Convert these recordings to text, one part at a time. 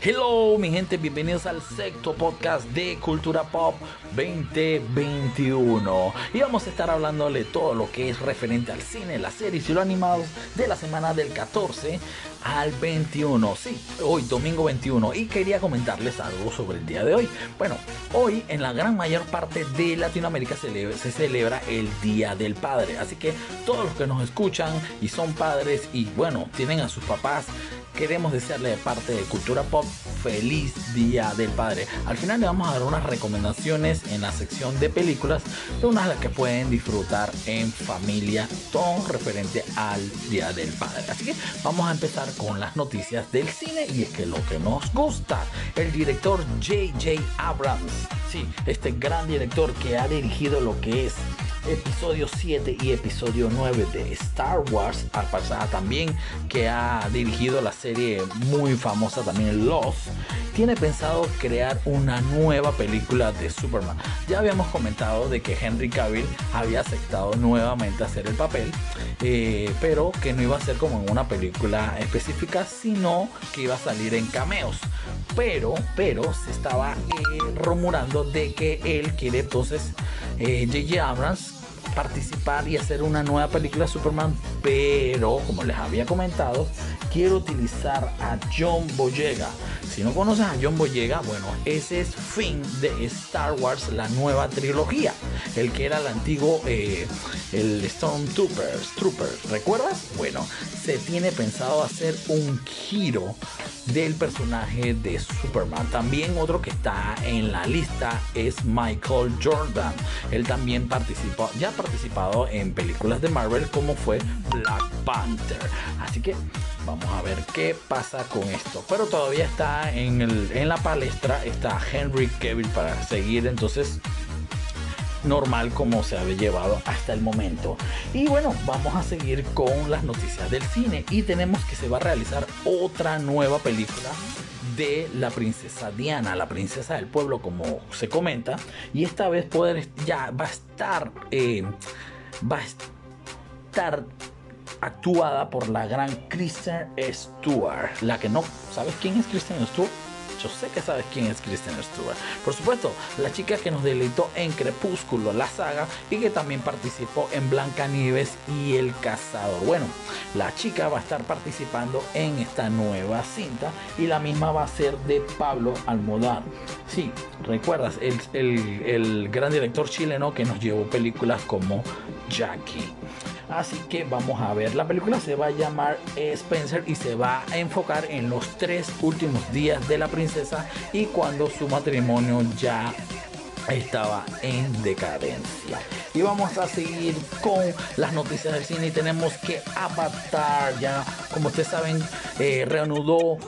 Hello, mi gente, bienvenidos al sexto podcast de Cultura Pop 2021. Y vamos a estar hablándole todo lo que es referente al cine, las series y los animados de la semana del 14 al 21. Sí, hoy domingo 21. Y quería comentarles algo sobre el día de hoy. Bueno, hoy en la gran mayor parte de Latinoamérica se, celebra el Día del Padre. Así que todos los que nos escuchan y son padres y bueno, tienen a sus papás queremos desearle de parte de Cultura Pop feliz Día del Padre. Al final le vamos a dar unas recomendaciones en la sección de películas de unas las que pueden disfrutar en familia, todo referente al Día del Padre. Así que vamos a empezar con las noticias del cine y es que lo que nos gusta, el director J.J. Abrams, sí, este gran director que ha dirigido lo que es episodio 7 y episodio 9 de Star Wars, al pasar también que ha dirigido la serie muy famosa también Lost, tiene pensado crear una nueva película de Superman. Ya habíamos comentado de que Henry Cavill había aceptado nuevamente hacer el papel, eh, pero que no iba a ser como en una película específica, sino que iba a salir en cameos. Pero, pero se estaba eh, rumorando de que él quiere entonces J.J. Eh, Abrams participar y hacer una nueva película de Superman, pero como les había comentado, quiero utilizar a John Boyega. Si no conoces a John Boyega, bueno, ese es fin de Star Wars, la nueva trilogía. El que era el antiguo, eh, el Stormtrooper, Trooper, ¿recuerdas? Bueno, se tiene pensado hacer un giro del personaje de Superman. También otro que está en la lista es Michael Jordan. Él también participó, ya ha participado en películas de Marvel como fue Black Panther. Así que vamos a ver qué pasa con esto. Pero todavía está en, el, en la palestra, está Henry Cavill para seguir entonces normal como se había llevado hasta el momento. Y bueno, vamos a seguir con las noticias del cine y tenemos que se va a realizar otra nueva película de la princesa Diana, la princesa del pueblo como se comenta, y esta vez poder ya va a estar eh, va a estar actuada por la gran Kristen Stewart, la que no sabes quién es Kristen Stewart yo sé que sabes quién es Kristen Stewart. Por supuesto, la chica que nos deleitó en Crepúsculo, la saga, y que también participó en Blanca Nieves y El Cazador. Bueno, la chica va a estar participando en esta nueva cinta y la misma va a ser de Pablo Almodar. Sí, recuerdas, el, el gran director chileno que nos llevó películas como Jackie. Así que vamos a ver. La película se va a llamar Spencer y se va a enfocar en los tres últimos días de la princesa y cuando su matrimonio ya estaba en decadencia. Y vamos a seguir con las noticias del cine y tenemos que Avatar ya, como ustedes saben, eh, reanudó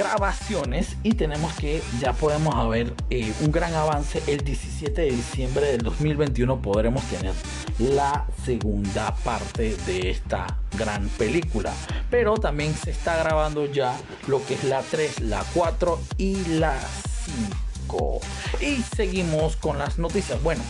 grabaciones y tenemos que ya podemos ver eh, un gran avance el 17 de diciembre del 2021 podremos tener la segunda parte de esta gran película. Pero también se está grabando ya lo que es la 3 la 4 y la 5 y seguimos con las noticias. Bueno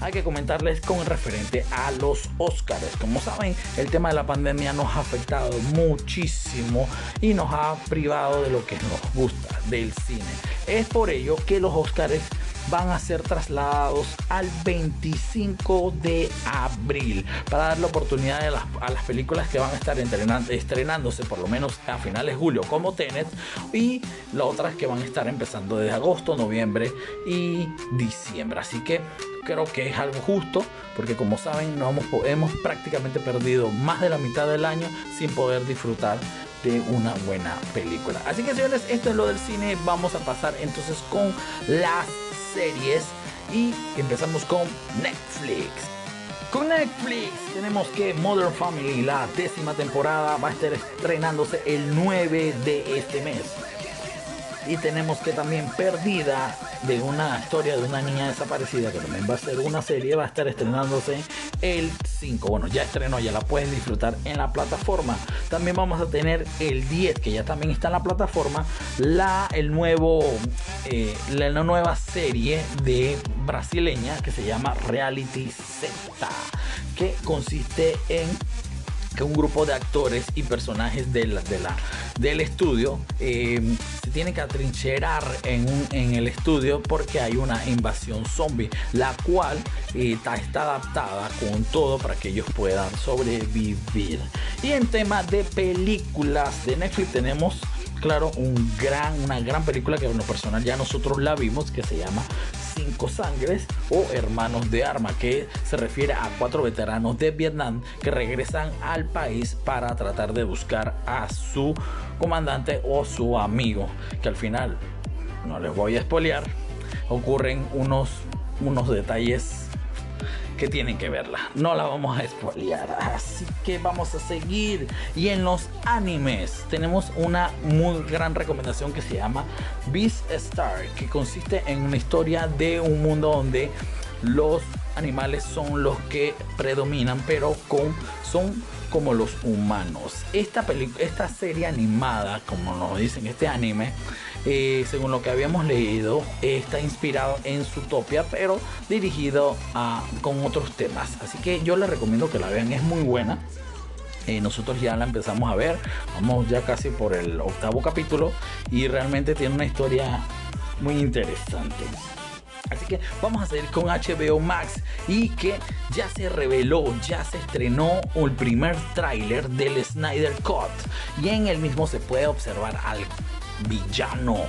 hay que comentarles con referente a los Oscars. Como saben, el tema de la pandemia nos ha afectado muchísimo y nos ha privado de lo que nos gusta, del cine. Es por ello que los Oscars van a ser trasladados al 25 de abril para dar la oportunidad a las, películas que van a estar estrenándose por lo menos a finales de julio como Tenet y las otras que van a estar empezando desde agosto, noviembre y diciembre. Así que creo que es algo justo, porque como saben, no hemos, hemos prácticamente perdido más de la mitad del año sin poder disfrutar de una buena película. Así que señores, esto es lo del cine. Vamos a pasar entonces con las series y empezamos con Netflix. Con Netflix tenemos que Modern Family, la décima temporada, va a estar estrenándose el 9 de este mes. Y tenemos que también Perdida, de una historia de una niña desaparecida, que también va a ser una serie, va a estar estrenándose el 5. Bueno, ya estrenó, ya la puedes disfrutar en la plataforma. También vamos a tener el 10, que ya también está en la plataforma, la, el nuevo, eh, la, nueva serie de brasileña que se llama Reality Z, que consiste en que un grupo de actores y personajes de la, de la, del estudio eh, se tienen que atrincherar en, en, el estudio porque hay una invasión zombie, la cual eh, está, está, adaptada con todo para que ellos puedan sobrevivir. Y en tema de películas de Netflix tenemos claro, un gran, una gran película que en lo personal ya nosotros la vimos, que se llama Cinco Sangres o Hermanos de Arma, que se refiere a cuatro veteranos de Vietnam que regresan al país para tratar de buscar a su comandante o su amigo, que al final, no les voy a espolear, ocurren unos, unos detalles que tienen que verla. No la vamos a espolear. Así que vamos a seguir. Y en los animes tenemos una muy gran recomendación que se llama Beast Star, que consiste en una historia de un mundo donde los animales son los que predominan, pero con, son como los humanos. Esta, esta serie animada, como nos dicen este anime, eh, según lo que habíamos leído, está inspirado en Zootopia, pero dirigido a, con otros temas. Así que yo les recomiendo que la vean, es muy buena. Eh, nosotros ya la empezamos a ver, vamos ya casi por el octavo capítulo y realmente tiene una historia muy interesante. Así que vamos a seguir con HBO Max y que ya se reveló, ya se estrenó el primer tráiler del Snyder Cut y en el mismo se puede observar al villano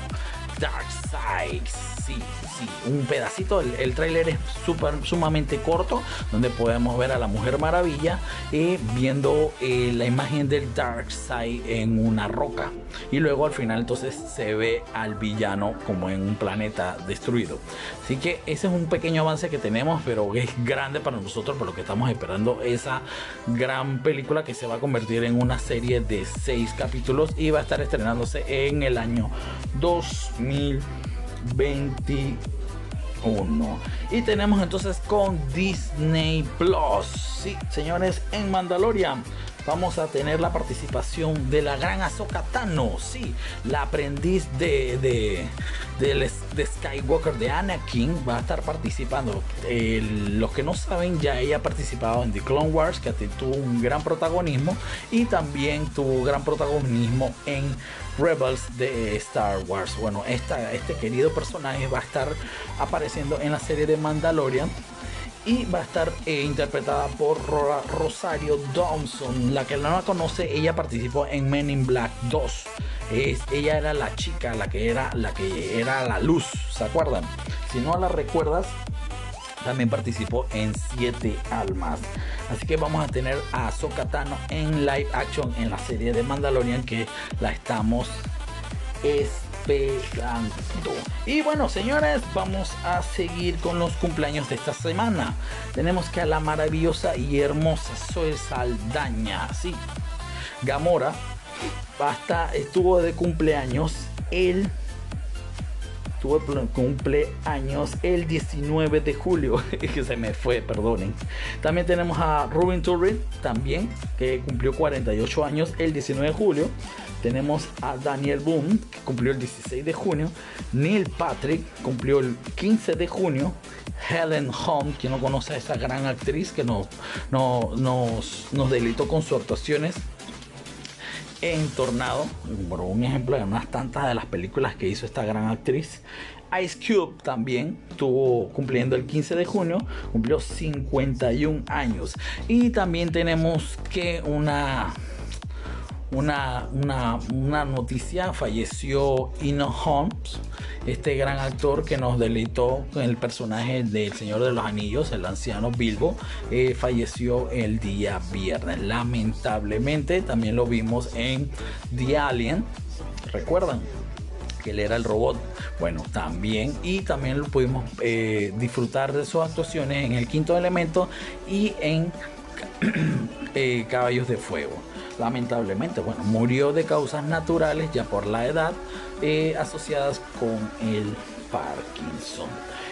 Darkseid. Sí, sí, un pedacito. El, el tráiler es super, sumamente corto, donde podemos ver a la Mujer Maravilla eh, viendo eh, la imagen del Darkseid en una roca. Y luego al final entonces se ve al villano como en un planeta destruido. Así que ese es un pequeño avance que tenemos, pero es grande para nosotros, por lo que estamos esperando esa gran película que se va a convertir en una serie de seis capítulos y va a estar estrenándose en el año 2021. Y tenemos entonces con Disney Plus. Sí, señores, en Mandalorian vamos a tener la participación de la gran Ahsoka Tano, sí, la aprendiz de, de, de, Skywalker de Anakin va a estar participando. los que no saben, ya ella ha participado en The Clone Wars, que tuvo un gran protagonismo, y también tuvo gran protagonismo en Rebels de Star Wars. Bueno, esta, este querido personaje va a estar apareciendo en la serie de Mandalorian y va a estar eh, interpretada por Rosario Dawson. La que no la conoce, ella participó en Men in Black 2. Es, ella era la chica, la que era la que era la luz, ¿se acuerdan? Si no la recuerdas, también participó en Siete Almas. Así que vamos a tener a Sokatano en live action en la serie de Mandalorian que la estamos y bueno, señores, vamos a seguir con los cumpleaños de esta semana. Tenemos que a la maravillosa y hermosa Zoe Saldaña, sí. Gamora hasta estuvo de cumpleaños el tuvo cumpleaños el 19 de julio, que se me fue. También tenemos a Ruben Turin, también, que cumplió 48 años el 19 de julio. Tenemos a Daniel Boone, que cumplió el 16 de junio. Neil Patrick cumplió el 15 de junio. Helen Hunt, quien no conoce a esa gran actriz que nos, nos, nos delitó con sus actuaciones en Tornado, un ejemplo de unas tantas de las películas que hizo esta gran actriz. Ice Cube también estuvo cumpliendo el 15 de junio, cumplió 51 años. Y también tenemos que una una, una, noticia, falleció Ino Holmes, este gran actor que nos deleitó con el personaje del Señor de los Anillos, el anciano Bilbo, eh, falleció el día viernes. Lamentablemente también lo vimos en The Alien, ¿recuerdan? que él era el robot. Bueno, también y también lo pudimos eh, disfrutar de sus actuaciones en el quinto elemento y en eh, Caballos de Fuego lamentablemente, bueno, murió de causas naturales ya por la edad eh, asociadas con el Parkinson.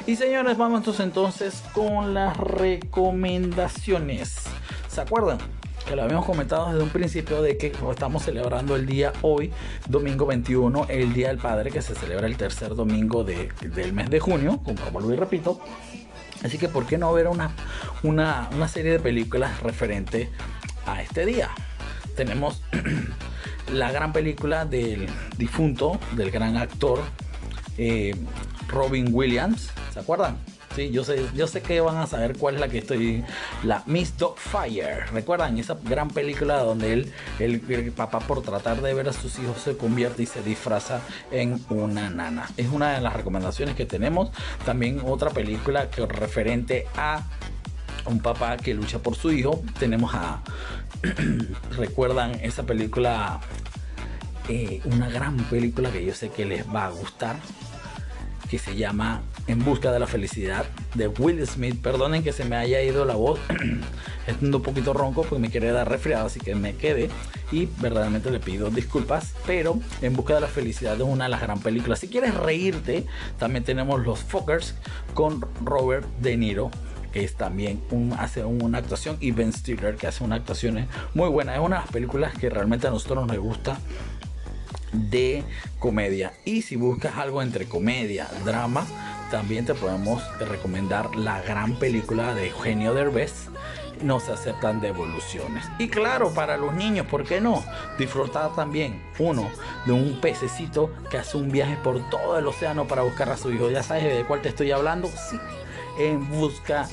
Y señores, vamos entonces con las recomendaciones. ¿Se acuerdan? que lo habíamos comentado desde un principio de que estamos celebrando el día hoy, domingo 21, el Día del Padre, que se celebra el tercer domingo de, del mes de junio, como vuelvo y repito. Así que, ¿por qué no ver una, una, una serie de películas referente a este día? Tenemos la gran película del difunto, del gran actor eh, Robin Williams, ¿se acuerdan? Sí, yo sé, yo sé que van a saber cuál es la que estoy. La Miss Fire. ¿Recuerdan? Esa gran película donde él, el, papá, por tratar de ver a sus hijos, se convierte y se disfraza en una nana. Es una de las recomendaciones que tenemos. También otra película que referente a un papá que lucha por su hijo. Tenemos a. ¿Recuerdan esa película? Eh, una gran película que yo sé que les va a gustar que se llama En busca de la felicidad de Will Smith. Perdonen que se me haya ido la voz, estoy un poquito ronco porque me quiere dar resfriado, así que me quedé y verdaderamente le pido disculpas, pero En busca de la felicidad es una de las gran películas. Si quieres reírte, también tenemos Los Fuckers con Robert De Niro es también un, hace una actuación y Ben Stiller que hace una actuación muy buena es una de las películas que realmente a nosotros nos gusta de comedia. Y si buscas algo entre comedia, drama, también te podemos recomendar la gran película de Eugenio Derbez. No se aceptan devoluciones. Y claro, para los niños, ¿por qué no? Disfrutar también, uno, de un pececito que hace un viaje por todo el océano para buscar a su hijo. ¿Ya sabes de cuál te estoy hablando? Sí, en busca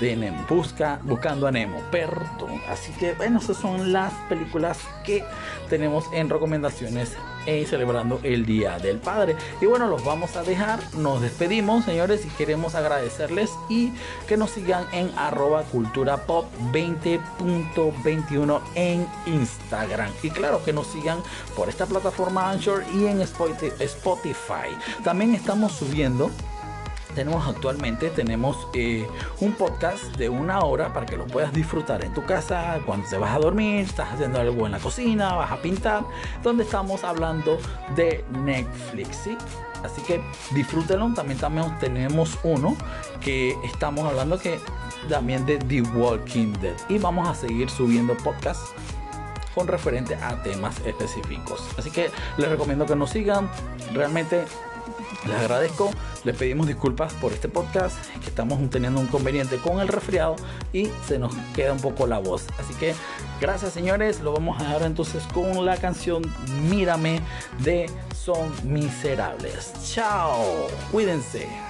de Nemo, busca, buscando a Nemo, perdón. Así que bueno, esas son las películas que tenemos en recomendaciones y celebrando el Día del Padre. Y bueno, los vamos a dejar, nos despedimos señores y queremos agradecerles y que nos sigan en arroba cultura pop 20.21 en Instagram. Y claro que nos sigan por esta plataforma Anchor y en Spotify. También estamos subiendo tenemos actualmente tenemos eh, un podcast de una hora para que lo puedas disfrutar en tu casa cuando te vas a dormir, estás haciendo algo en la cocina, vas a pintar, donde estamos hablando de Netflix, ¿sí? Así que disfrútenlo. También, también tenemos uno que estamos hablando que también de The Walking Dead y vamos a seguir subiendo podcasts con referente a temas específicos. Así que les recomiendo que nos sigan. Realmente les agradezco, les pedimos disculpas por este podcast, que estamos teniendo un conveniente con el resfriado y se nos queda un poco la voz. Así que gracias señores, lo vamos a dejar entonces con la canción Mírame de Son Miserables. Chao, cuídense.